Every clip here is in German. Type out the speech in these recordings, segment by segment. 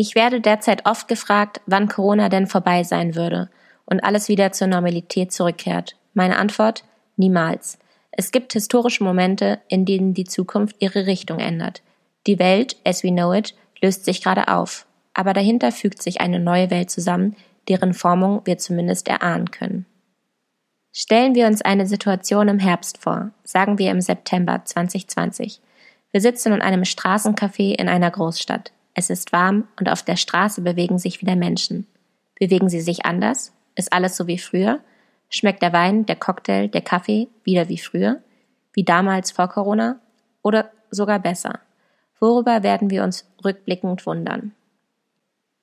Ich werde derzeit oft gefragt, wann Corona denn vorbei sein würde und alles wieder zur Normalität zurückkehrt. Meine Antwort? Niemals. Es gibt historische Momente, in denen die Zukunft ihre Richtung ändert. Die Welt, as we know it, löst sich gerade auf, aber dahinter fügt sich eine neue Welt zusammen, deren Formung wir zumindest erahnen können. Stellen wir uns eine Situation im Herbst vor, sagen wir im September 2020. Wir sitzen in einem Straßencafé in einer Großstadt. Es ist warm und auf der Straße bewegen sich wieder Menschen. Bewegen sie sich anders? Ist alles so wie früher? Schmeckt der Wein, der Cocktail, der Kaffee wieder wie früher? Wie damals vor Corona? Oder sogar besser? Worüber werden wir uns rückblickend wundern?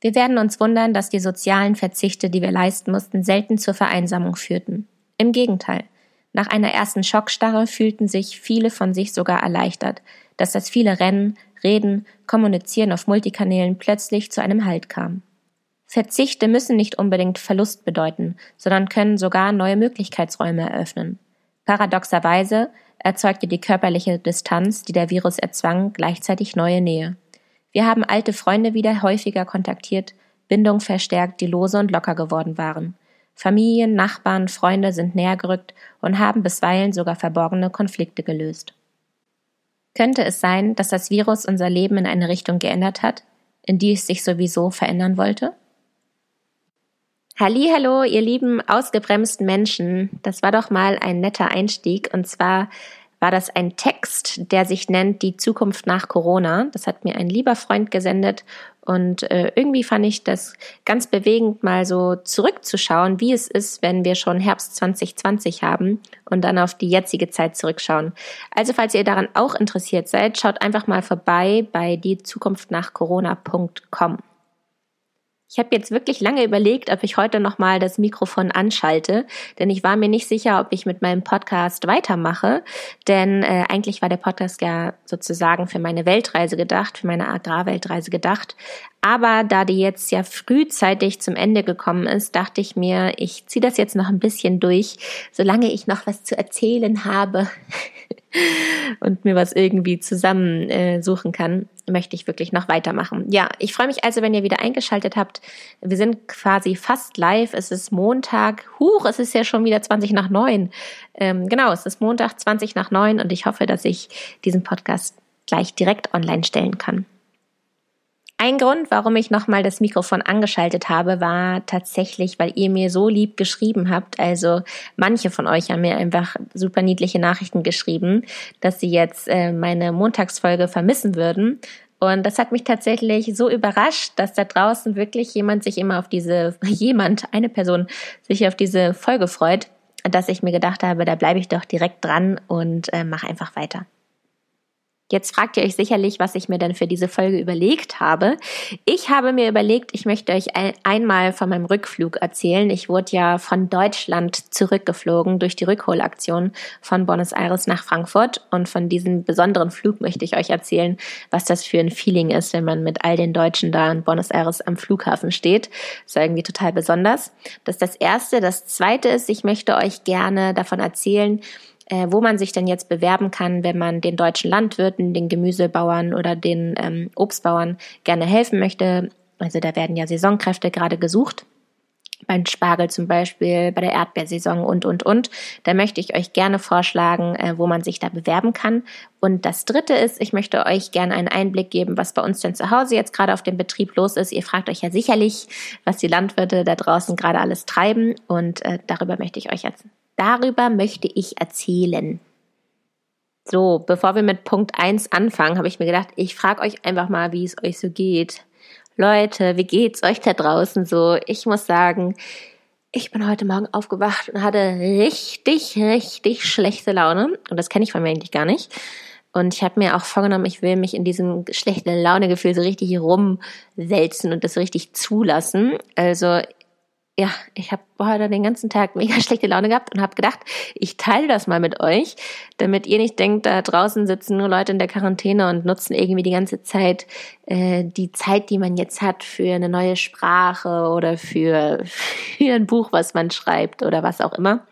Wir werden uns wundern, dass die sozialen Verzichte, die wir leisten mussten, selten zur Vereinsamung führten. Im Gegenteil. Nach einer ersten Schockstarre fühlten sich viele von sich sogar erleichtert, dass das viele Rennen, Reden, Kommunizieren auf Multikanälen plötzlich zu einem Halt kam. Verzichte müssen nicht unbedingt Verlust bedeuten, sondern können sogar neue Möglichkeitsräume eröffnen. Paradoxerweise erzeugte die körperliche Distanz, die der Virus erzwang, gleichzeitig neue Nähe. Wir haben alte Freunde wieder häufiger kontaktiert, Bindung verstärkt, die lose und locker geworden waren. Familien, Nachbarn, Freunde sind näher gerückt und haben bisweilen sogar verborgene Konflikte gelöst. Könnte es sein, dass das Virus unser Leben in eine Richtung geändert hat, in die es sich sowieso verändern wollte? Hallo, ihr lieben ausgebremsten Menschen. Das war doch mal ein netter Einstieg und zwar war das ein Text, der sich nennt Die Zukunft nach Corona. Das hat mir ein lieber Freund gesendet und äh, irgendwie fand ich das ganz bewegend, mal so zurückzuschauen, wie es ist, wenn wir schon Herbst 2020 haben und dann auf die jetzige Zeit zurückschauen. Also falls ihr daran auch interessiert seid, schaut einfach mal vorbei bei die Zukunft nach Corona.com. Ich habe jetzt wirklich lange überlegt, ob ich heute nochmal das Mikrofon anschalte, denn ich war mir nicht sicher, ob ich mit meinem Podcast weitermache, denn äh, eigentlich war der Podcast ja sozusagen für meine Weltreise gedacht, für meine Agrarweltreise gedacht. Aber da die jetzt ja frühzeitig zum Ende gekommen ist, dachte ich mir, ich ziehe das jetzt noch ein bisschen durch, solange ich noch was zu erzählen habe und mir was irgendwie zusammen äh, suchen kann, möchte ich wirklich noch weitermachen. Ja, ich freue mich also, wenn ihr wieder eingeschaltet habt. Wir sind quasi fast live. Es ist Montag. Huch, es ist ja schon wieder 20 nach neun. Ähm, genau, es ist Montag 20 nach neun und ich hoffe, dass ich diesen Podcast gleich direkt online stellen kann. Ein Grund, warum ich nochmal das Mikrofon angeschaltet habe, war tatsächlich, weil ihr mir so lieb geschrieben habt. Also manche von euch haben mir einfach super niedliche Nachrichten geschrieben, dass sie jetzt äh, meine Montagsfolge vermissen würden. Und das hat mich tatsächlich so überrascht, dass da draußen wirklich jemand sich immer auf diese, jemand, eine Person sich auf diese Folge freut, dass ich mir gedacht habe, da bleibe ich doch direkt dran und äh, mache einfach weiter. Jetzt fragt ihr euch sicherlich, was ich mir denn für diese Folge überlegt habe. Ich habe mir überlegt, ich möchte euch ein, einmal von meinem Rückflug erzählen. Ich wurde ja von Deutschland zurückgeflogen durch die Rückholaktion von Buenos Aires nach Frankfurt. Und von diesem besonderen Flug möchte ich euch erzählen, was das für ein Feeling ist, wenn man mit all den Deutschen da in Buenos Aires am Flughafen steht. Das ist irgendwie total besonders. Das ist das Erste. Das Zweite ist, ich möchte euch gerne davon erzählen, äh, wo man sich denn jetzt bewerben kann, wenn man den deutschen Landwirten, den Gemüsebauern oder den ähm, Obstbauern gerne helfen möchte. Also da werden ja Saisonkräfte gerade gesucht. Beim Spargel zum Beispiel, bei der Erdbeersaison und, und, und. Da möchte ich euch gerne vorschlagen, äh, wo man sich da bewerben kann. Und das dritte ist, ich möchte euch gerne einen Einblick geben, was bei uns denn zu Hause jetzt gerade auf dem Betrieb los ist. Ihr fragt euch ja sicherlich, was die Landwirte da draußen gerade alles treiben. Und äh, darüber möchte ich euch jetzt Darüber möchte ich erzählen. So, bevor wir mit Punkt 1 anfangen, habe ich mir gedacht, ich frage euch einfach mal, wie es euch so geht. Leute, wie geht's euch da draußen so? Ich muss sagen, ich bin heute Morgen aufgewacht und hatte richtig, richtig schlechte Laune. Und das kenne ich von mir eigentlich gar nicht. Und ich habe mir auch vorgenommen, ich will mich in diesem schlechten Launegefühl so richtig rumwälzen und das richtig zulassen. Also ja, ich habe heute den ganzen Tag mega schlechte Laune gehabt und habe gedacht, ich teile das mal mit euch, damit ihr nicht denkt, da draußen sitzen nur Leute in der Quarantäne und nutzen irgendwie die ganze Zeit äh, die Zeit, die man jetzt hat für eine neue Sprache oder für, für ein Buch, was man schreibt oder was auch immer.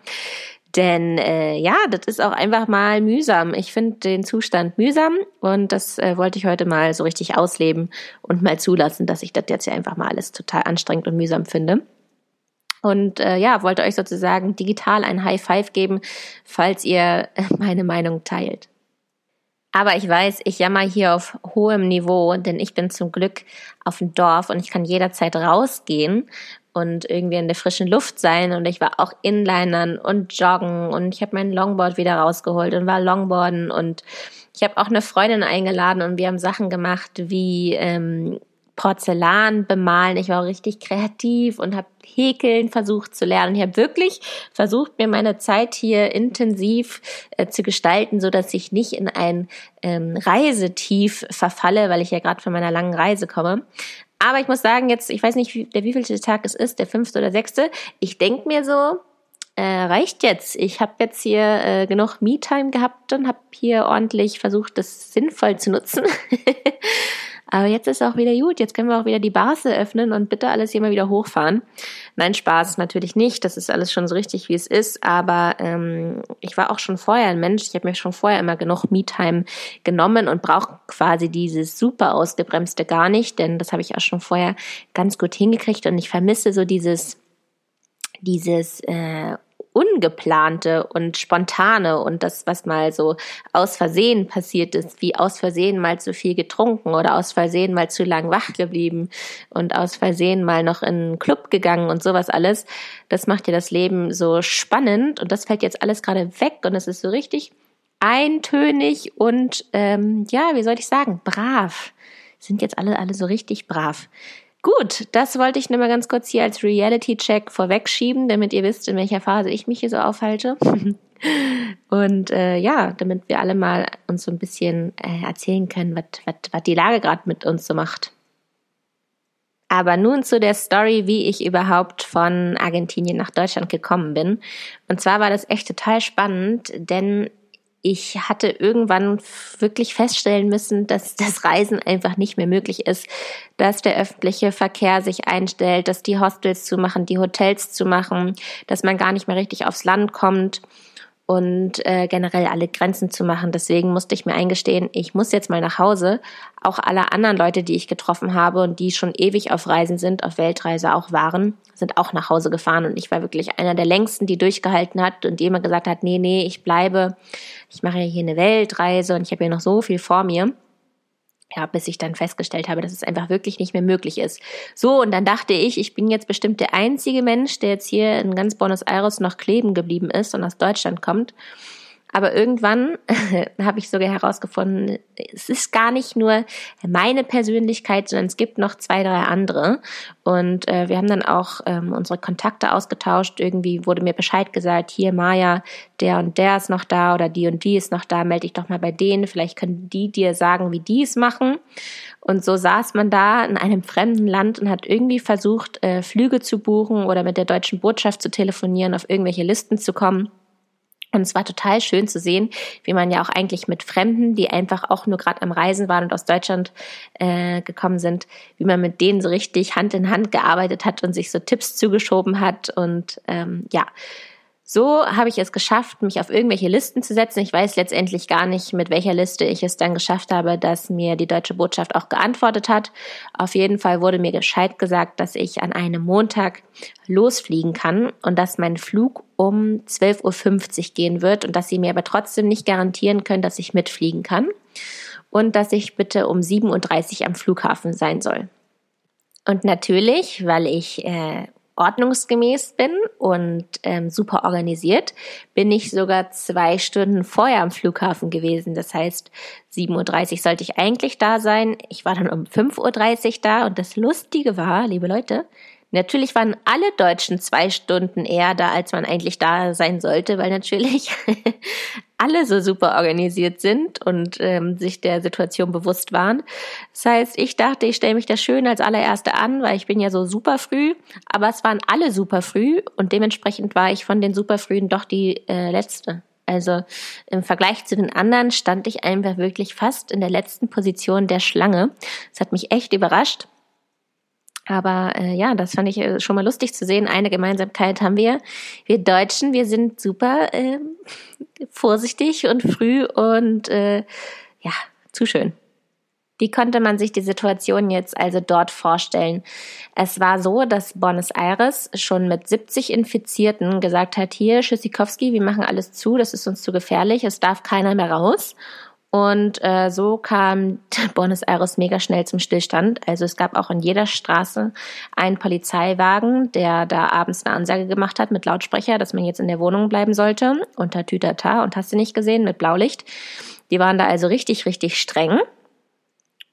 Denn äh, ja, das ist auch einfach mal mühsam. Ich finde den Zustand mühsam und das äh, wollte ich heute mal so richtig ausleben und mal zulassen, dass ich das jetzt ja einfach mal alles total anstrengend und mühsam finde. Und äh, ja, wollte euch sozusagen digital ein High Five geben, falls ihr meine Meinung teilt. Aber ich weiß, ich jammer hier auf hohem Niveau, denn ich bin zum Glück auf dem Dorf und ich kann jederzeit rausgehen und irgendwie in der frischen Luft sein. Und ich war auch Inlinern und joggen und ich habe mein Longboard wieder rausgeholt und war Longboarden und ich habe auch eine Freundin eingeladen und wir haben Sachen gemacht wie ähm, Porzellan bemalen. Ich war auch richtig kreativ und habe Häkeln versucht zu lernen. Ich habe wirklich versucht, mir meine Zeit hier intensiv äh, zu gestalten, so dass ich nicht in ein ähm, Reisetief verfalle, weil ich ja gerade von meiner langen Reise komme. Aber ich muss sagen, jetzt, ich weiß nicht, wie, der wievielte Tag es ist, der fünfte oder sechste. Ich denk mir so, äh, reicht jetzt. Ich habe jetzt hier äh, genug Me-Time gehabt und habe hier ordentlich versucht, das sinnvoll zu nutzen. Aber jetzt ist auch wieder gut. Jetzt können wir auch wieder die Bars eröffnen und bitte alles hier mal wieder hochfahren. Nein, Spaß natürlich nicht. Das ist alles schon so richtig, wie es ist. Aber ähm, ich war auch schon vorher ein Mensch. Ich habe mir schon vorher immer genug Me-Time genommen und brauche quasi dieses super ausgebremste gar nicht. Denn das habe ich auch schon vorher ganz gut hingekriegt. Und ich vermisse so dieses dieses äh, Ungeplante und Spontane und das, was mal so aus Versehen passiert ist, wie aus Versehen mal zu viel getrunken oder aus Versehen mal zu lang wach geblieben und aus Versehen mal noch in einen Club gegangen und sowas alles, das macht dir das Leben so spannend und das fällt jetzt alles gerade weg und es ist so richtig eintönig und ähm, ja, wie soll ich sagen, brav. Sind jetzt alle alle so richtig brav. Gut, das wollte ich nur mal ganz kurz hier als Reality-Check vorwegschieben, damit ihr wisst, in welcher Phase ich mich hier so aufhalte. Und äh, ja, damit wir alle mal uns so ein bisschen äh, erzählen können, was die Lage gerade mit uns so macht. Aber nun zu der Story, wie ich überhaupt von Argentinien nach Deutschland gekommen bin. Und zwar war das echt total spannend, denn ich hatte irgendwann wirklich feststellen müssen, dass das Reisen einfach nicht mehr möglich ist, dass der öffentliche Verkehr sich einstellt, dass die Hostels zu machen, die Hotels zu machen, dass man gar nicht mehr richtig aufs Land kommt und äh, generell alle Grenzen zu machen. Deswegen musste ich mir eingestehen, ich muss jetzt mal nach Hause. Auch alle anderen Leute, die ich getroffen habe und die schon ewig auf Reisen sind, auf Weltreise auch waren, sind auch nach Hause gefahren. Und ich war wirklich einer der längsten, die durchgehalten hat und die immer gesagt hat, nee, nee, ich bleibe. Ich mache ja hier eine Weltreise und ich habe hier noch so viel vor mir ja, bis ich dann festgestellt habe, dass es einfach wirklich nicht mehr möglich ist. So, und dann dachte ich, ich bin jetzt bestimmt der einzige Mensch, der jetzt hier in ganz Buenos Aires noch kleben geblieben ist und aus Deutschland kommt. Aber irgendwann habe ich sogar herausgefunden, es ist gar nicht nur meine Persönlichkeit, sondern es gibt noch zwei, drei andere. Und äh, wir haben dann auch ähm, unsere Kontakte ausgetauscht. Irgendwie wurde mir Bescheid gesagt, hier Maja, der und der ist noch da oder die und die ist noch da, melde dich doch mal bei denen. Vielleicht können die dir sagen, wie die es machen. Und so saß man da in einem fremden Land und hat irgendwie versucht, äh, Flüge zu buchen oder mit der deutschen Botschaft zu telefonieren, auf irgendwelche Listen zu kommen. Und es war total schön zu sehen, wie man ja auch eigentlich mit Fremden, die einfach auch nur gerade am Reisen waren und aus Deutschland äh, gekommen sind, wie man mit denen so richtig Hand in Hand gearbeitet hat und sich so Tipps zugeschoben hat. Und ähm, ja, so habe ich es geschafft, mich auf irgendwelche Listen zu setzen. Ich weiß letztendlich gar nicht, mit welcher Liste ich es dann geschafft habe, dass mir die deutsche Botschaft auch geantwortet hat. Auf jeden Fall wurde mir gescheit gesagt, dass ich an einem Montag losfliegen kann und dass mein Flug um 12.50 Uhr gehen wird und dass sie mir aber trotzdem nicht garantieren können, dass ich mitfliegen kann und dass ich bitte um 7.30 Uhr am Flughafen sein soll. Und natürlich, weil ich äh, ordnungsgemäß bin und ähm, super organisiert, bin ich sogar zwei Stunden vorher am Flughafen gewesen. Das heißt, 7.30 Uhr sollte ich eigentlich da sein. Ich war dann um 5.30 Uhr da und das Lustige war, liebe Leute, Natürlich waren alle Deutschen zwei Stunden eher da, als man eigentlich da sein sollte, weil natürlich alle so super organisiert sind und ähm, sich der Situation bewusst waren. Das heißt, ich dachte, ich stelle mich da schön als allererste an, weil ich bin ja so super früh, aber es waren alle super früh und dementsprechend war ich von den super frühen doch die äh, letzte. Also im Vergleich zu den anderen stand ich einfach wirklich fast in der letzten Position der Schlange. Das hat mich echt überrascht. Aber äh, ja, das fand ich äh, schon mal lustig zu sehen. Eine Gemeinsamkeit haben wir. Wir Deutschen, wir sind super äh, vorsichtig und früh und äh, ja, zu schön. Wie konnte man sich die Situation jetzt also dort vorstellen? Es war so, dass Buenos Aires schon mit 70 Infizierten gesagt hat, hier, Schüssikowski, wir machen alles zu, das ist uns zu gefährlich, es darf keiner mehr raus. Und äh, so kam Buenos Aires mega schnell zum Stillstand. Also es gab auch in jeder Straße einen Polizeiwagen, der da abends eine Ansage gemacht hat mit Lautsprecher, dass man jetzt in der Wohnung bleiben sollte, unter Tütata und hast du nicht gesehen, mit Blaulicht. Die waren da also richtig, richtig streng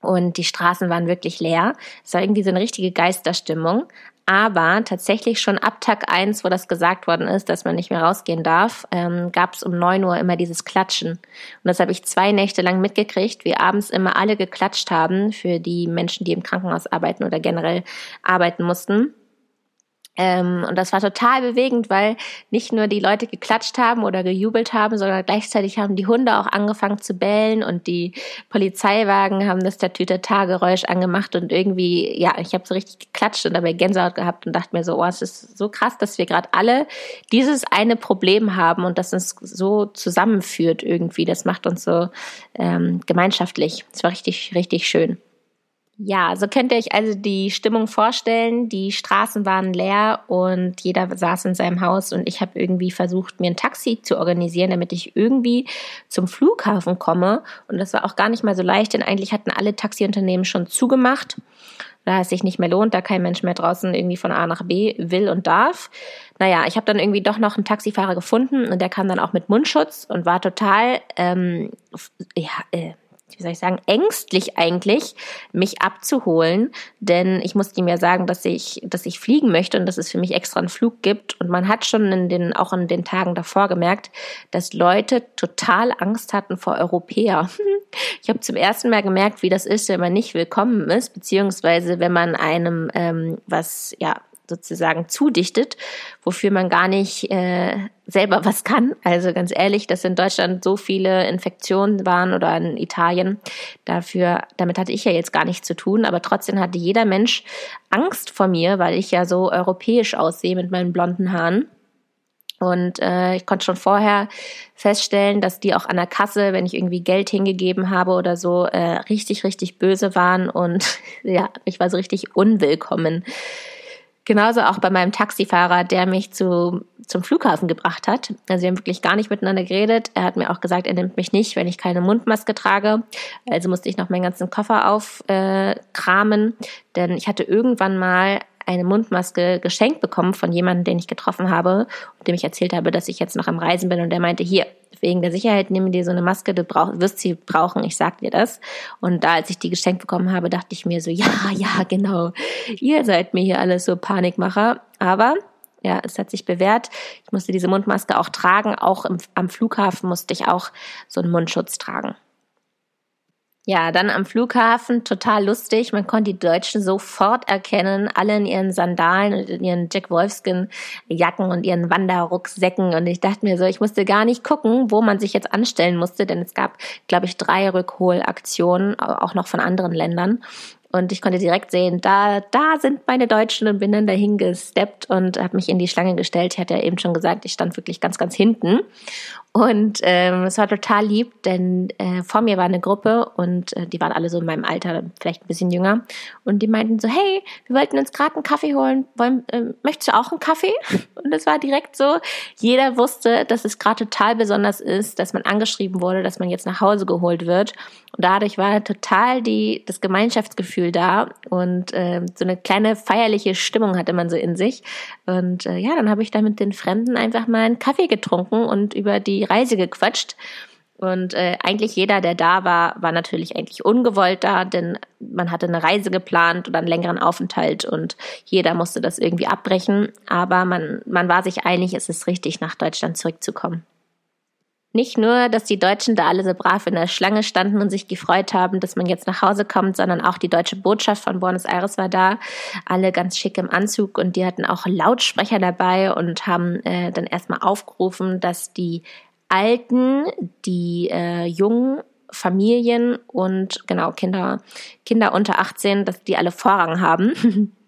und die Straßen waren wirklich leer. Es war irgendwie so eine richtige Geisterstimmung. Aber tatsächlich schon ab Tag eins, wo das gesagt worden ist, dass man nicht mehr rausgehen darf, ähm, gab es um neun Uhr immer dieses Klatschen. Und das habe ich zwei Nächte lang mitgekriegt, wie abends immer alle geklatscht haben für die Menschen, die im Krankenhaus arbeiten oder generell arbeiten mussten. Ähm, und das war total bewegend, weil nicht nur die Leute geklatscht haben oder gejubelt haben, sondern gleichzeitig haben die Hunde auch angefangen zu bellen und die Polizeiwagen haben das Tatütata-Geräusch angemacht und irgendwie, ja, ich habe so richtig geklatscht und dabei Gänsehaut gehabt und dachte mir so, oh, es ist so krass, dass wir gerade alle dieses eine Problem haben und das uns so zusammenführt irgendwie. Das macht uns so ähm, gemeinschaftlich. Es war richtig, richtig schön. Ja, so könnt ihr euch also die Stimmung vorstellen. Die Straßen waren leer und jeder saß in seinem Haus und ich habe irgendwie versucht, mir ein Taxi zu organisieren, damit ich irgendwie zum Flughafen komme. Und das war auch gar nicht mal so leicht, denn eigentlich hatten alle Taxiunternehmen schon zugemacht, da es sich nicht mehr lohnt, da kein Mensch mehr draußen irgendwie von A nach B will und darf. Naja, ich habe dann irgendwie doch noch einen Taxifahrer gefunden und der kam dann auch mit Mundschutz und war total ähm, ja, äh, wie soll ich sagen, ängstlich eigentlich, mich abzuholen, denn ich musste ihm ja sagen, dass ich, dass ich fliegen möchte und dass es für mich extra einen Flug gibt. Und man hat schon in den, auch in den Tagen davor gemerkt, dass Leute total Angst hatten vor Europäer. Ich habe zum ersten Mal gemerkt, wie das ist, wenn man nicht willkommen ist, beziehungsweise wenn man einem ähm, was ja sozusagen zudichtet, wofür man gar nicht äh, selber was kann. Also ganz ehrlich, dass in Deutschland so viele Infektionen waren oder in Italien, dafür, damit hatte ich ja jetzt gar nichts zu tun, aber trotzdem hatte jeder Mensch Angst vor mir, weil ich ja so europäisch aussehe mit meinen blonden Haaren. Und äh, ich konnte schon vorher feststellen, dass die auch an der Kasse, wenn ich irgendwie Geld hingegeben habe oder so, äh, richtig, richtig böse waren. Und ja, ich war so richtig unwillkommen. Genauso auch bei meinem Taxifahrer, der mich zu, zum Flughafen gebracht hat. Also wir haben wirklich gar nicht miteinander geredet. Er hat mir auch gesagt, er nimmt mich nicht, wenn ich keine Mundmaske trage. Also musste ich noch meinen ganzen Koffer aufkramen, äh, denn ich hatte irgendwann mal eine Mundmaske geschenkt bekommen von jemandem, den ich getroffen habe und dem ich erzählt habe, dass ich jetzt noch am Reisen bin und der meinte, hier, wegen der Sicherheit nimm dir so eine Maske, du brauch, wirst sie brauchen, ich sag dir das. Und da, als ich die geschenkt bekommen habe, dachte ich mir so, ja, ja, genau, ihr seid mir hier alles so Panikmacher. Aber ja, es hat sich bewährt. Ich musste diese Mundmaske auch tragen. Auch im, am Flughafen musste ich auch so einen Mundschutz tragen. Ja, dann am Flughafen total lustig. Man konnte die Deutschen sofort erkennen, alle in ihren Sandalen und in ihren Jack Wolfskin Jacken und ihren Wanderrucksäcken. Und ich dachte mir so, ich musste gar nicht gucken, wo man sich jetzt anstellen musste, denn es gab, glaube ich, drei Rückholaktionen, auch noch von anderen Ländern. Und ich konnte direkt sehen, da, da sind meine Deutschen und bin dann dahin gesteppt und habe mich in die Schlange gestellt. Ich hatte ja eben schon gesagt, ich stand wirklich ganz, ganz hinten. Und ähm, es war total lieb, denn äh, vor mir war eine Gruppe und äh, die waren alle so in meinem Alter, vielleicht ein bisschen jünger. Und die meinten so, hey, wir wollten uns gerade einen Kaffee holen. Wollen, äh, möchtest du auch einen Kaffee? Und es war direkt so, jeder wusste, dass es gerade total besonders ist, dass man angeschrieben wurde, dass man jetzt nach Hause geholt wird. Und dadurch war total die, das Gemeinschaftsgefühl da und äh, so eine kleine feierliche Stimmung hatte man so in sich. Und äh, ja, dann habe ich da mit den Fremden einfach mal einen Kaffee getrunken und über die Reise gequatscht. Und äh, eigentlich jeder, der da war, war natürlich eigentlich ungewollt da, denn man hatte eine Reise geplant oder einen längeren Aufenthalt und jeder musste das irgendwie abbrechen. Aber man, man war sich einig, es ist richtig, nach Deutschland zurückzukommen. Nicht nur, dass die Deutschen da alle so brav in der Schlange standen und sich gefreut haben, dass man jetzt nach Hause kommt, sondern auch die deutsche Botschaft von Buenos Aires war da, alle ganz schick im Anzug und die hatten auch Lautsprecher dabei und haben äh, dann erstmal aufgerufen, dass die Alten, die äh, jungen Familien und genau Kinder, Kinder unter 18, dass die alle Vorrang haben.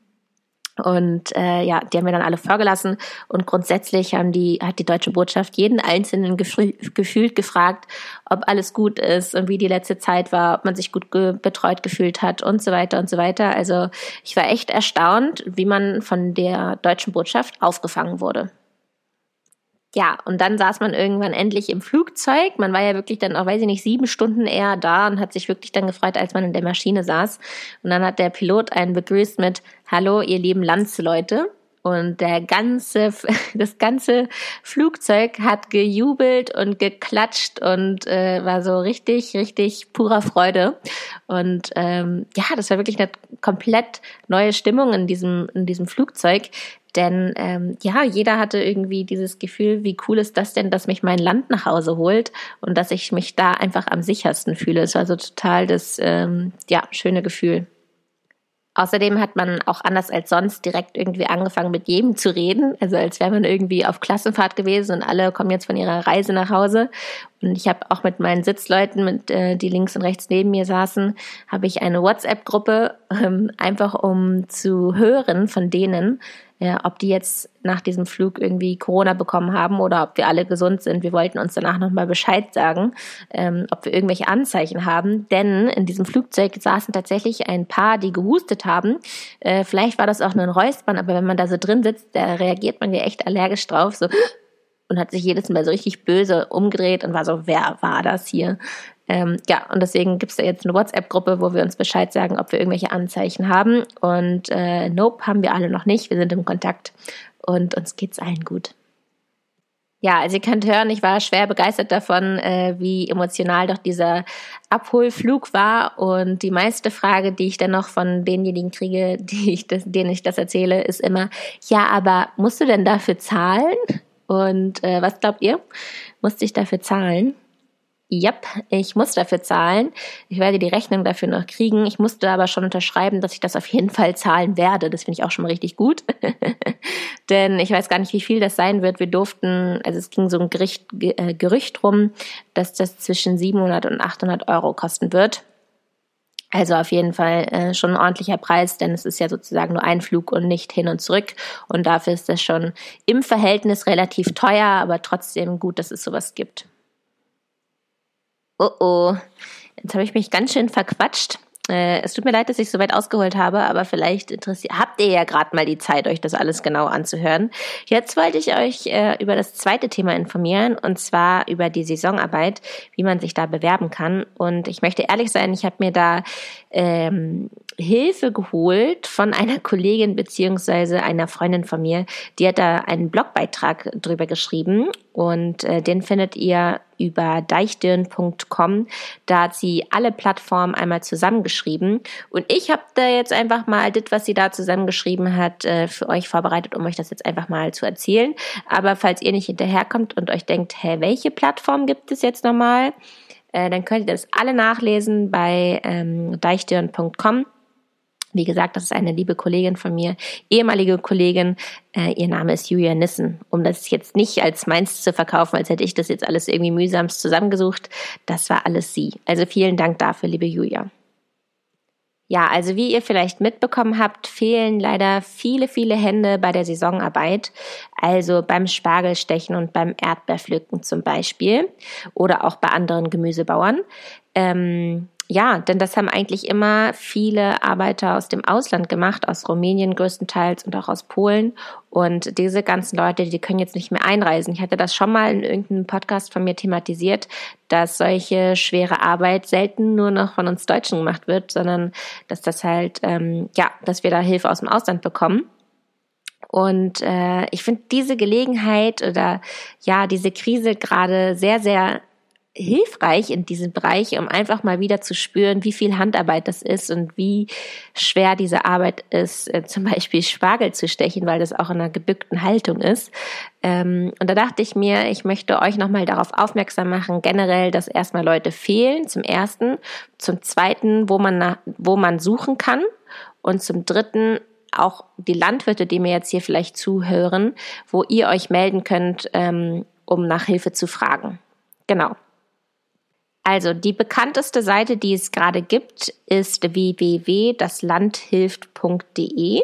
Und äh, ja, die haben wir dann alle vorgelassen und grundsätzlich haben die, hat die deutsche Botschaft jeden Einzelnen gefühlt gefragt, ob alles gut ist und wie die letzte Zeit war, ob man sich gut ge betreut gefühlt hat und so weiter und so weiter. Also ich war echt erstaunt, wie man von der deutschen Botschaft aufgefangen wurde ja, und dann saß man irgendwann endlich im Flugzeug. Man war ja wirklich dann auch, weiß ich nicht, sieben Stunden eher da und hat sich wirklich dann gefreut, als man in der Maschine saß. Und dann hat der Pilot einen begrüßt mit Hallo, ihr lieben Landsleute. Und der ganze, das ganze Flugzeug hat gejubelt und geklatscht und äh, war so richtig, richtig purer Freude. Und ähm, ja, das war wirklich eine komplett neue Stimmung in diesem, in diesem Flugzeug. Denn ähm, ja, jeder hatte irgendwie dieses Gefühl, wie cool ist das denn, dass mich mein Land nach Hause holt und dass ich mich da einfach am sichersten fühle. Es war so total das ähm, ja, schöne Gefühl. Außerdem hat man auch anders als sonst direkt irgendwie angefangen, mit jedem zu reden. Also als wäre man irgendwie auf Klassenfahrt gewesen und alle kommen jetzt von ihrer Reise nach Hause. Und ich habe auch mit meinen Sitzleuten, mit, äh, die links und rechts neben mir saßen, habe ich eine WhatsApp-Gruppe, ähm, einfach um zu hören von denen, ja, ob die jetzt nach diesem Flug irgendwie Corona bekommen haben oder ob wir alle gesund sind. Wir wollten uns danach nochmal Bescheid sagen, ähm, ob wir irgendwelche Anzeichen haben. Denn in diesem Flugzeug saßen tatsächlich ein paar, die gehustet haben. Äh, vielleicht war das auch nur ein Räuspern, aber wenn man da so drin sitzt, da reagiert man ja echt allergisch drauf. So und hat sich jedes Mal so richtig böse umgedreht und war so, wer war das hier? Ähm, ja, und deswegen gibt es da jetzt eine WhatsApp-Gruppe, wo wir uns Bescheid sagen, ob wir irgendwelche Anzeichen haben. Und äh, nope, haben wir alle noch nicht. Wir sind im Kontakt und uns geht's allen gut. Ja, also ihr könnt hören, ich war schwer begeistert davon, äh, wie emotional doch dieser Abholflug war. Und die meiste Frage, die ich dann noch von denjenigen kriege, die ich das, denen ich das erzähle, ist immer, ja, aber musst du denn dafür zahlen? Und äh, was glaubt ihr? Musste ich dafür zahlen? Yep, ich muss dafür zahlen. Ich werde die Rechnung dafür noch kriegen. Ich musste aber schon unterschreiben, dass ich das auf jeden Fall zahlen werde. Das finde ich auch schon mal richtig gut. Denn ich weiß gar nicht, wie viel das sein wird. Wir durften, also es ging so ein Gericht, äh, Gerücht rum, dass das zwischen 700 und 800 Euro kosten wird. Also auf jeden Fall äh, schon ein ordentlicher Preis, denn es ist ja sozusagen nur ein Flug und nicht hin und zurück. Und dafür ist das schon im Verhältnis relativ teuer, aber trotzdem gut, dass es sowas gibt. Oh oh, jetzt habe ich mich ganz schön verquatscht. Äh, es tut mir leid, dass ich so weit ausgeholt habe, aber vielleicht interessiert, habt ihr ja gerade mal die Zeit, euch das alles genau anzuhören. Jetzt wollte ich euch äh, über das zweite Thema informieren und zwar über die Saisonarbeit, wie man sich da bewerben kann. Und ich möchte ehrlich sein, ich habe mir da ähm, Hilfe geholt von einer Kollegin beziehungsweise einer Freundin von mir. Die hat da einen Blogbeitrag drüber geschrieben und äh, den findet ihr über deichdirn.com. Da hat sie alle Plattformen einmal zusammengeschrieben. Und ich habe da jetzt einfach mal das, was sie da zusammengeschrieben hat, äh, für euch vorbereitet, um euch das jetzt einfach mal zu erzählen. Aber falls ihr nicht hinterherkommt und euch denkt, hä, welche Plattform gibt es jetzt nochmal? Äh, dann könnt ihr das alle nachlesen bei ähm, deichdirn.com. Wie gesagt, das ist eine liebe Kollegin von mir, ehemalige Kollegin. Äh, ihr Name ist Julia Nissen. Um das jetzt nicht als meins zu verkaufen, als hätte ich das jetzt alles irgendwie mühsamst zusammengesucht. Das war alles sie. Also vielen Dank dafür, liebe Julia. Ja, also wie ihr vielleicht mitbekommen habt, fehlen leider viele, viele Hände bei der Saisonarbeit. Also beim Spargelstechen und beim Erdbeerpflücken zum Beispiel. Oder auch bei anderen Gemüsebauern. Ähm, ja, denn das haben eigentlich immer viele Arbeiter aus dem Ausland gemacht, aus Rumänien größtenteils und auch aus Polen. Und diese ganzen Leute, die können jetzt nicht mehr einreisen. Ich hatte das schon mal in irgendeinem Podcast von mir thematisiert, dass solche schwere Arbeit selten nur noch von uns Deutschen gemacht wird, sondern dass das halt, ähm, ja, dass wir da Hilfe aus dem Ausland bekommen. Und äh, ich finde diese Gelegenheit oder ja, diese Krise gerade sehr, sehr hilfreich in diesem Bereich, um einfach mal wieder zu spüren, wie viel Handarbeit das ist und wie schwer diese Arbeit ist, äh, zum Beispiel Spargel zu stechen, weil das auch in einer gebückten Haltung ist. Ähm, und da dachte ich mir, ich möchte euch nochmal darauf aufmerksam machen, generell, dass erstmal Leute fehlen, zum ersten, zum zweiten, wo man, nach, wo man suchen kann und zum dritten, auch die Landwirte, die mir jetzt hier vielleicht zuhören, wo ihr euch melden könnt, ähm, um nach Hilfe zu fragen. Genau. Also die bekannteste Seite, die es gerade gibt, ist www.daslandhilft.de.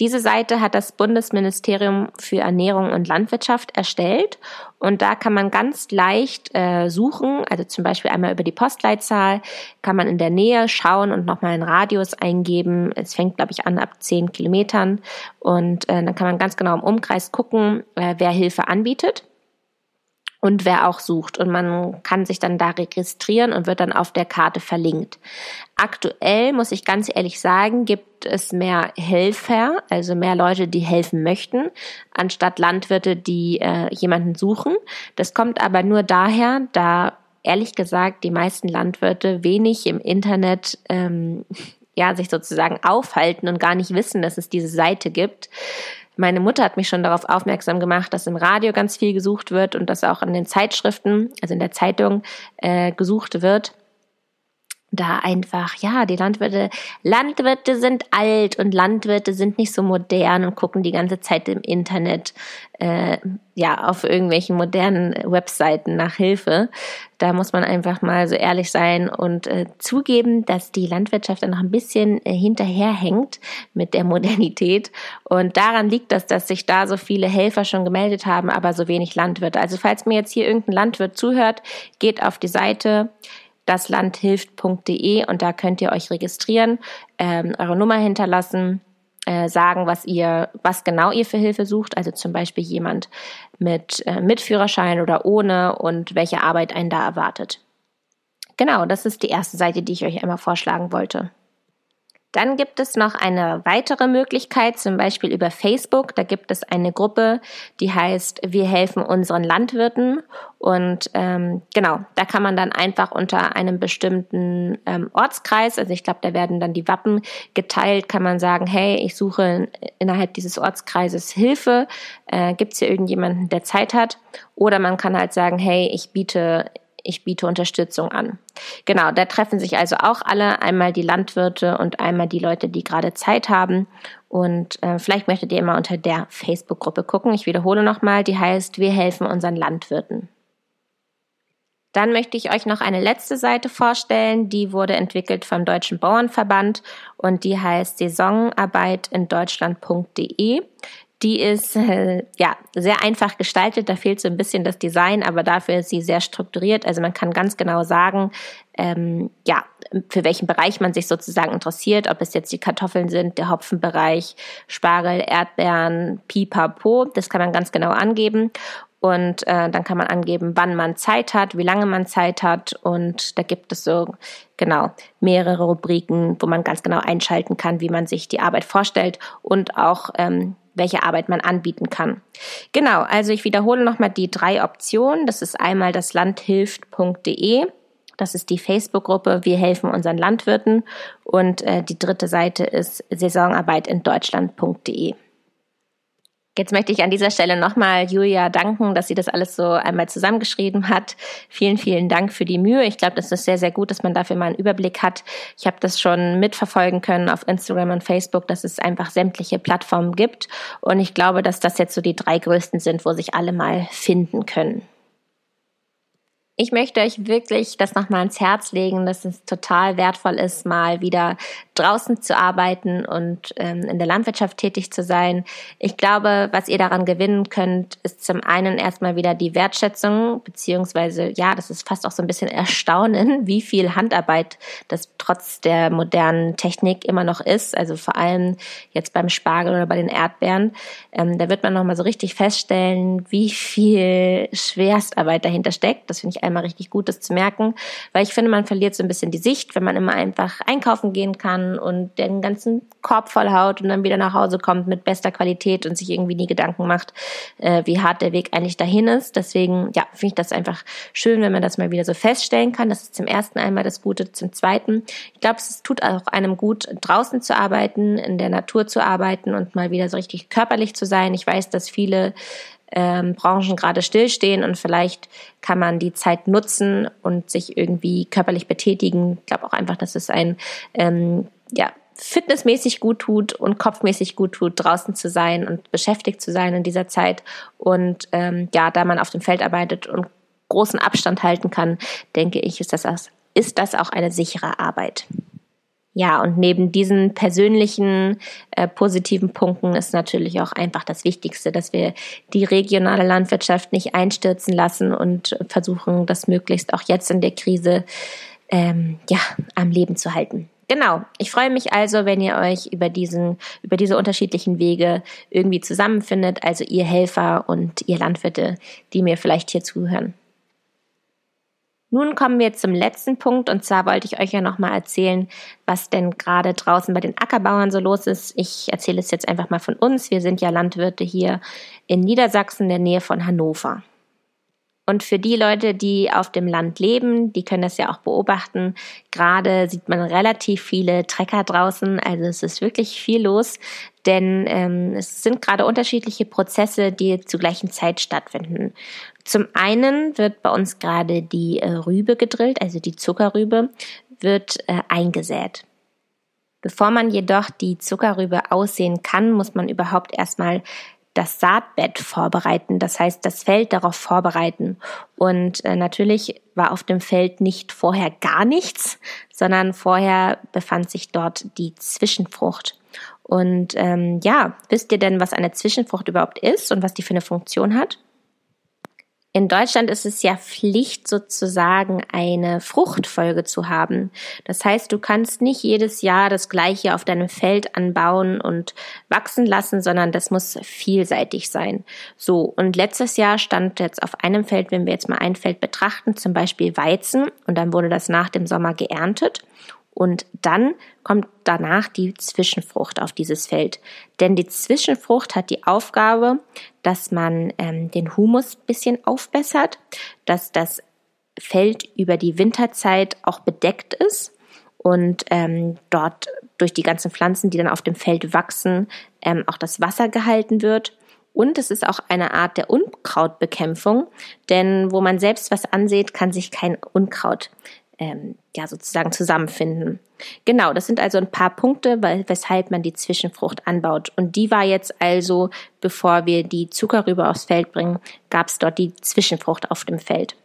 Diese Seite hat das Bundesministerium für Ernährung und Landwirtschaft erstellt und da kann man ganz leicht äh, suchen, also zum Beispiel einmal über die Postleitzahl, kann man in der Nähe schauen und nochmal einen Radius eingeben. Es fängt, glaube ich, an ab 10 Kilometern und äh, dann kann man ganz genau im Umkreis gucken, äh, wer Hilfe anbietet und wer auch sucht. Und man kann sich dann da registrieren und wird dann auf der Karte verlinkt. Aktuell, muss ich ganz ehrlich sagen, gibt es mehr Helfer, also mehr Leute, die helfen möchten, anstatt Landwirte, die äh, jemanden suchen. Das kommt aber nur daher, da ehrlich gesagt die meisten Landwirte wenig im Internet ähm, ja sich sozusagen aufhalten und gar nicht wissen, dass es diese Seite gibt. Meine Mutter hat mich schon darauf aufmerksam gemacht, dass im Radio ganz viel gesucht wird und dass auch in den Zeitschriften, also in der Zeitung, äh, gesucht wird da einfach, ja, die Landwirte, Landwirte sind alt und Landwirte sind nicht so modern und gucken die ganze Zeit im Internet, äh, ja, auf irgendwelchen modernen Webseiten nach Hilfe. Da muss man einfach mal so ehrlich sein und äh, zugeben, dass die Landwirtschaft dann noch ein bisschen äh, hinterherhängt mit der Modernität. Und daran liegt das, dass sich da so viele Helfer schon gemeldet haben, aber so wenig Landwirte. Also falls mir jetzt hier irgendein Landwirt zuhört, geht auf die Seite daslandhilft.de und da könnt ihr euch registrieren, ähm, eure Nummer hinterlassen, äh, sagen, was ihr, was genau ihr für Hilfe sucht, also zum Beispiel jemand mit äh, Mitführerschein oder ohne und welche Arbeit einen da erwartet. Genau, das ist die erste Seite, die ich euch einmal vorschlagen wollte. Dann gibt es noch eine weitere Möglichkeit, zum Beispiel über Facebook. Da gibt es eine Gruppe, die heißt Wir helfen unseren Landwirten. Und ähm, genau, da kann man dann einfach unter einem bestimmten ähm, Ortskreis, also ich glaube, da werden dann die Wappen geteilt, kann man sagen, hey, ich suche innerhalb dieses Ortskreises Hilfe. Äh, Gibt es hier irgendjemanden, der Zeit hat? Oder man kann halt sagen, hey, ich biete ich biete Unterstützung an. Genau, da treffen sich also auch alle, einmal die Landwirte und einmal die Leute, die gerade Zeit haben. Und äh, vielleicht möchtet ihr mal unter der Facebook-Gruppe gucken. Ich wiederhole nochmal, die heißt Wir helfen unseren Landwirten. Dann möchte ich euch noch eine letzte Seite vorstellen. Die wurde entwickelt vom Deutschen Bauernverband und die heißt Saisonarbeit in Deutschland.de. Die ist äh, ja sehr einfach gestaltet, da fehlt so ein bisschen das Design, aber dafür ist sie sehr strukturiert. Also man kann ganz genau sagen, ähm, ja, für welchen Bereich man sich sozusagen interessiert, ob es jetzt die Kartoffeln sind, der Hopfenbereich, Spargel, Erdbeeren, Pipapo, das kann man ganz genau angeben. Und äh, dann kann man angeben, wann man Zeit hat, wie lange man Zeit hat. Und da gibt es so genau mehrere Rubriken, wo man ganz genau einschalten kann, wie man sich die Arbeit vorstellt und auch ähm, welche Arbeit man anbieten kann. Genau, also ich wiederhole nochmal die drei Optionen. Das ist einmal das landhilft.de. Das ist die Facebook-Gruppe Wir helfen unseren Landwirten. Und äh, die dritte Seite ist Saisonarbeit in Deutschland.de. Jetzt möchte ich an dieser Stelle nochmal Julia danken, dass sie das alles so einmal zusammengeschrieben hat. Vielen, vielen Dank für die Mühe. Ich glaube, das ist sehr, sehr gut, dass man dafür mal einen Überblick hat. Ich habe das schon mitverfolgen können auf Instagram und Facebook, dass es einfach sämtliche Plattformen gibt. Und ich glaube, dass das jetzt so die drei größten sind, wo sich alle mal finden können. Ich möchte euch wirklich das nochmal ans Herz legen, dass es total wertvoll ist, mal wieder draußen zu arbeiten und ähm, in der Landwirtschaft tätig zu sein. Ich glaube, was ihr daran gewinnen könnt, ist zum einen erstmal wieder die Wertschätzung, beziehungsweise, ja, das ist fast auch so ein bisschen Erstaunen, wie viel Handarbeit das trotz der modernen Technik immer noch ist. Also vor allem jetzt beim Spargel oder bei den Erdbeeren. Ähm, da wird man nochmal so richtig feststellen, wie viel Schwerstarbeit dahinter steckt. Das finde ich einmal richtig gut, das zu merken, weil ich finde, man verliert so ein bisschen die Sicht, wenn man immer einfach einkaufen gehen kann und den ganzen Korb voll haut und dann wieder nach Hause kommt mit bester Qualität und sich irgendwie nie Gedanken macht, äh, wie hart der Weg eigentlich dahin ist. Deswegen, ja, finde ich das einfach schön, wenn man das mal wieder so feststellen kann. Das ist zum ersten einmal das Gute. Zum zweiten, ich glaube, es tut auch einem gut, draußen zu arbeiten, in der Natur zu arbeiten und mal wieder so richtig körperlich zu sein. Ich weiß, dass viele ähm, Branchen gerade stillstehen und vielleicht kann man die Zeit nutzen und sich irgendwie körperlich betätigen. Ich glaube auch einfach, dass es ein ähm, ja, fitnessmäßig gut tut und kopfmäßig gut tut, draußen zu sein und beschäftigt zu sein in dieser Zeit. Und ähm, ja, da man auf dem Feld arbeitet und großen Abstand halten kann, denke ich, ist das, ist das auch eine sichere Arbeit. Ja, und neben diesen persönlichen äh, positiven Punkten ist natürlich auch einfach das Wichtigste, dass wir die regionale Landwirtschaft nicht einstürzen lassen und versuchen, das möglichst auch jetzt in der Krise ähm, ja am Leben zu halten. Genau. Ich freue mich also, wenn ihr euch über diesen, über diese unterschiedlichen Wege irgendwie zusammenfindet, also ihr Helfer und ihr Landwirte, die mir vielleicht hier zuhören. Nun kommen wir zum letzten Punkt und zwar wollte ich euch ja nochmal erzählen, was denn gerade draußen bei den Ackerbauern so los ist. Ich erzähle es jetzt einfach mal von uns. Wir sind ja Landwirte hier in Niedersachsen, in der Nähe von Hannover. Und für die Leute, die auf dem Land leben, die können das ja auch beobachten. Gerade sieht man relativ viele Trecker draußen. Also es ist wirklich viel los, denn ähm, es sind gerade unterschiedliche Prozesse, die zur gleichen Zeit stattfinden. Zum einen wird bei uns gerade die äh, Rübe gedrillt, also die Zuckerrübe wird äh, eingesät. Bevor man jedoch die Zuckerrübe aussehen kann, muss man überhaupt erstmal das Saatbett vorbereiten, das heißt das Feld darauf vorbereiten. Und äh, natürlich war auf dem Feld nicht vorher gar nichts, sondern vorher befand sich dort die Zwischenfrucht. Und ähm, ja, wisst ihr denn, was eine Zwischenfrucht überhaupt ist und was die für eine Funktion hat? In Deutschland ist es ja Pflicht, sozusagen eine Fruchtfolge zu haben. Das heißt, du kannst nicht jedes Jahr das gleiche auf deinem Feld anbauen und wachsen lassen, sondern das muss vielseitig sein. So, und letztes Jahr stand jetzt auf einem Feld, wenn wir jetzt mal ein Feld betrachten, zum Beispiel Weizen, und dann wurde das nach dem Sommer geerntet. Und dann kommt danach die Zwischenfrucht auf dieses Feld. Denn die Zwischenfrucht hat die Aufgabe, dass man ähm, den Humus bisschen aufbessert, dass das Feld über die Winterzeit auch bedeckt ist und ähm, dort durch die ganzen Pflanzen, die dann auf dem Feld wachsen, ähm, auch das Wasser gehalten wird. Und es ist auch eine Art der Unkrautbekämpfung, denn wo man selbst was ansieht, kann sich kein Unkraut ähm, ja sozusagen zusammenfinden. Genau, das sind also ein paar Punkte, weshalb man die Zwischenfrucht anbaut. Und die war jetzt also, bevor wir die Zuckerrübe aufs Feld bringen, gab es dort die Zwischenfrucht auf dem Feld.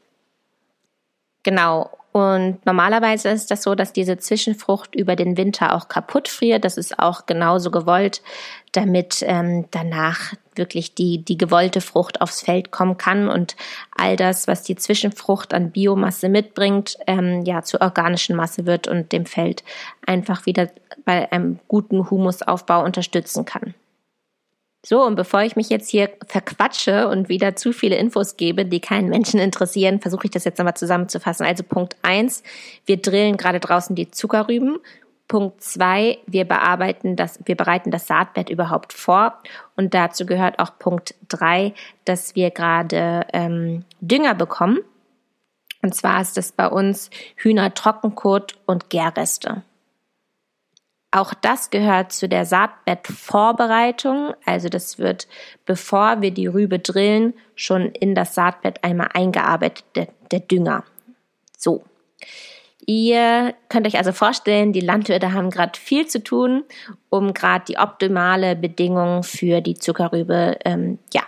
Genau. Und normalerweise ist das so, dass diese Zwischenfrucht über den Winter auch kaputt friert. Das ist auch genauso gewollt, damit ähm, danach wirklich die, die gewollte Frucht aufs Feld kommen kann und all das, was die Zwischenfrucht an Biomasse mitbringt, ähm, ja, zur organischen Masse wird und dem Feld einfach wieder bei einem guten Humusaufbau unterstützen kann. So, und bevor ich mich jetzt hier verquatsche und wieder zu viele Infos gebe, die keinen Menschen interessieren, versuche ich das jetzt nochmal zusammenzufassen. Also Punkt eins: wir drillen gerade draußen die Zuckerrüben. Punkt zwei: wir bearbeiten das, wir bereiten das Saatbett überhaupt vor. Und dazu gehört auch Punkt drei, dass wir gerade ähm, Dünger bekommen. Und zwar ist das bei uns Hühnertrockenkot und Gärreste. Auch das gehört zu der Saatbettvorbereitung. Also das wird, bevor wir die Rübe drillen, schon in das Saatbett einmal eingearbeitet, der, der Dünger. So. Ihr könnt euch also vorstellen, die Landwirte haben gerade viel zu tun, um gerade die optimale Bedingung für die Zuckerrübe ähm, ja,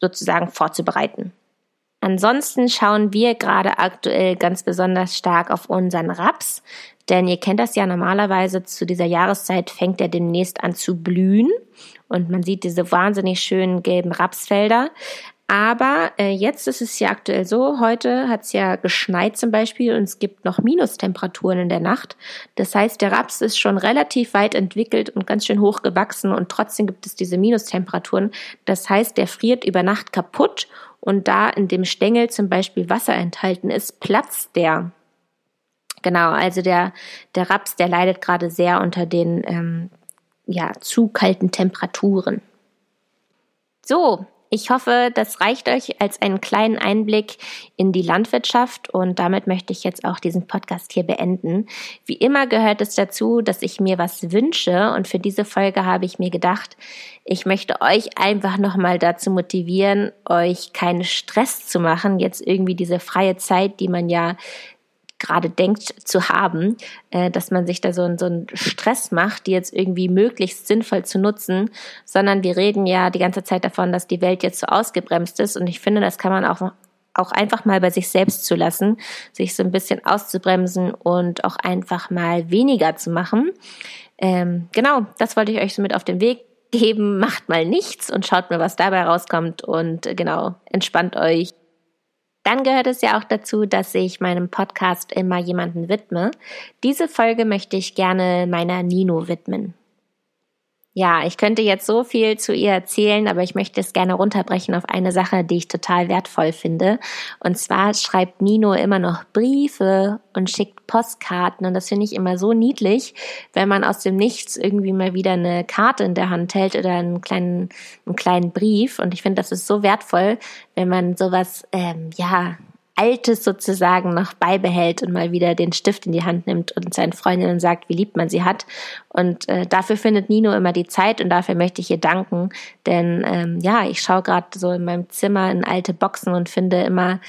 sozusagen vorzubereiten. Ansonsten schauen wir gerade aktuell ganz besonders stark auf unseren Raps, denn ihr kennt das ja normalerweise zu dieser Jahreszeit fängt er demnächst an zu blühen und man sieht diese wahnsinnig schönen gelben Rapsfelder. Aber äh, jetzt ist es ja aktuell so, heute hat es ja geschneit zum Beispiel und es gibt noch Minustemperaturen in der Nacht. Das heißt, der Raps ist schon relativ weit entwickelt und ganz schön hoch gewachsen und trotzdem gibt es diese Minustemperaturen. Das heißt, der friert über Nacht kaputt und da in dem Stängel zum Beispiel Wasser enthalten ist, platzt der. Genau, also der, der Raps, der leidet gerade sehr unter den ähm, ja, zu kalten Temperaturen. So, ich hoffe, das reicht euch als einen kleinen Einblick in die Landwirtschaft und damit möchte ich jetzt auch diesen Podcast hier beenden. Wie immer gehört es dazu, dass ich mir was wünsche und für diese Folge habe ich mir gedacht, ich möchte euch einfach nochmal dazu motivieren, euch keinen Stress zu machen, jetzt irgendwie diese freie Zeit, die man ja gerade denkt zu haben, äh, dass man sich da so, so einen Stress macht, die jetzt irgendwie möglichst sinnvoll zu nutzen, sondern wir reden ja die ganze Zeit davon, dass die Welt jetzt so ausgebremst ist und ich finde, das kann man auch auch einfach mal bei sich selbst zu lassen, sich so ein bisschen auszubremsen und auch einfach mal weniger zu machen. Ähm, genau, das wollte ich euch so mit auf den Weg geben. Macht mal nichts und schaut mal, was dabei rauskommt und genau, entspannt euch. Dann gehört es ja auch dazu, dass ich meinem Podcast immer jemanden widme. Diese Folge möchte ich gerne meiner Nino widmen. Ja, ich könnte jetzt so viel zu ihr erzählen, aber ich möchte es gerne runterbrechen auf eine Sache, die ich total wertvoll finde. Und zwar schreibt Nino immer noch Briefe und schickt Postkarten. Und das finde ich immer so niedlich, wenn man aus dem Nichts irgendwie mal wieder eine Karte in der Hand hält oder einen kleinen, einen kleinen Brief. Und ich finde, das ist so wertvoll, wenn man sowas, ähm, ja, Altes sozusagen noch beibehält und mal wieder den Stift in die Hand nimmt und seinen Freundinnen sagt, wie lieb man sie hat. Und äh, dafür findet Nino immer die Zeit und dafür möchte ich ihr danken. Denn ähm, ja, ich schaue gerade so in meinem Zimmer in alte Boxen und finde immer,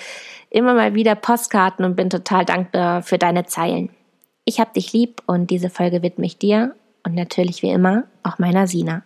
immer mal wieder Postkarten und bin total dankbar für deine Zeilen. Ich hab dich lieb und diese Folge widme ich dir und natürlich wie immer auch meiner Sina.